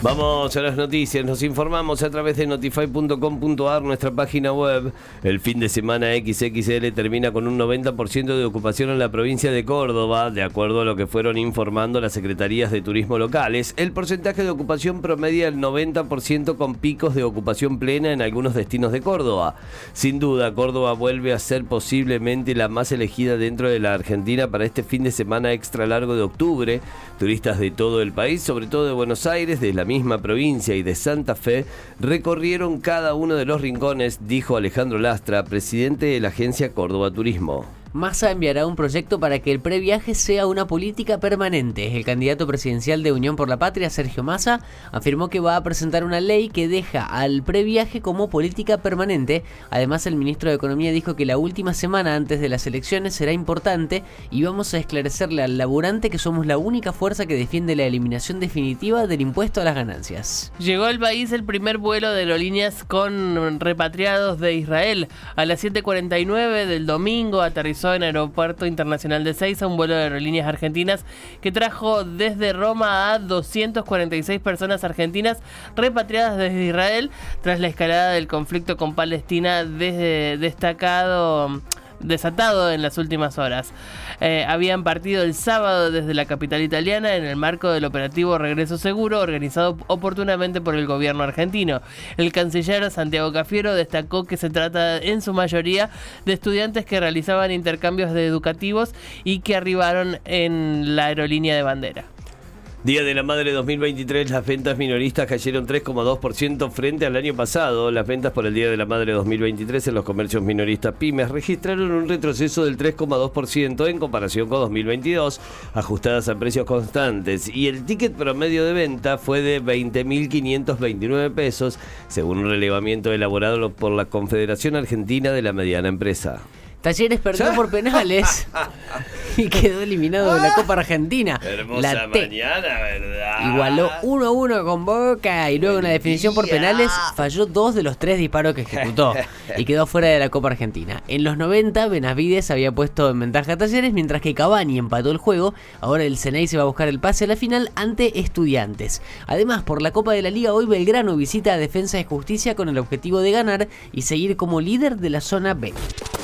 Vamos a las noticias, nos informamos a través de notify.com.ar, nuestra página web. El fin de semana XXL termina con un 90% de ocupación en la provincia de Córdoba, de acuerdo a lo que fueron informando las secretarías de turismo locales. El porcentaje de ocupación promedia el 90% con picos de ocupación plena en algunos destinos de Córdoba. Sin duda, Córdoba vuelve a ser posiblemente la más elegida dentro de la Argentina para este fin de semana extra largo de octubre. Turistas de todo el país, sobre todo de Buenos Aires, de la misma provincia y de Santa Fe recorrieron cada uno de los rincones, dijo Alejandro Lastra, presidente de la agencia Córdoba Turismo. Massa enviará un proyecto para que el previaje sea una política permanente. El candidato presidencial de Unión por la Patria, Sergio Massa, afirmó que va a presentar una ley que deja al previaje como política permanente. Además, el ministro de Economía dijo que la última semana antes de las elecciones será importante y vamos a esclarecerle al laburante que somos la única fuerza que defiende la eliminación definitiva del impuesto a las ganancias. Llegó al país el primer vuelo de aerolíneas con repatriados de Israel. A las 7.49 del domingo aterrizó en Aeropuerto Internacional de Seiza un vuelo de aerolíneas argentinas que trajo desde Roma a 246 personas argentinas repatriadas desde Israel tras la escalada del conflicto con Palestina desde destacado desatado en las últimas horas. Eh, habían partido el sábado desde la capital italiana en el marco del operativo Regreso Seguro organizado oportunamente por el gobierno argentino. El canciller Santiago Cafiero destacó que se trata en su mayoría de estudiantes que realizaban intercambios de educativos y que arribaron en la aerolínea de bandera. Día de la Madre 2023, las ventas minoristas cayeron 3,2% frente al año pasado. Las ventas por el Día de la Madre 2023 en los comercios minoristas pymes registraron un retroceso del 3,2% en comparación con 2022, ajustadas a precios constantes. Y el ticket promedio de venta fue de 20.529 pesos, según un relevamiento elaborado por la Confederación Argentina de la Mediana Empresa. Talleres perdió por penales y quedó eliminado de la Copa Argentina. Hermosa la T mañana, ¿verdad? igualó 1 a 1 con Boca y luego en la definición por penales falló dos de los tres disparos que ejecutó y quedó fuera de la Copa Argentina. En los 90 Benavides había puesto en ventaja a Talleres mientras que Cavani empató el juego. Ahora el Ceney se va a buscar el pase a la final ante Estudiantes. Además, por la Copa de la Liga hoy Belgrano visita a Defensa y Justicia con el objetivo de ganar y seguir como líder de la zona B.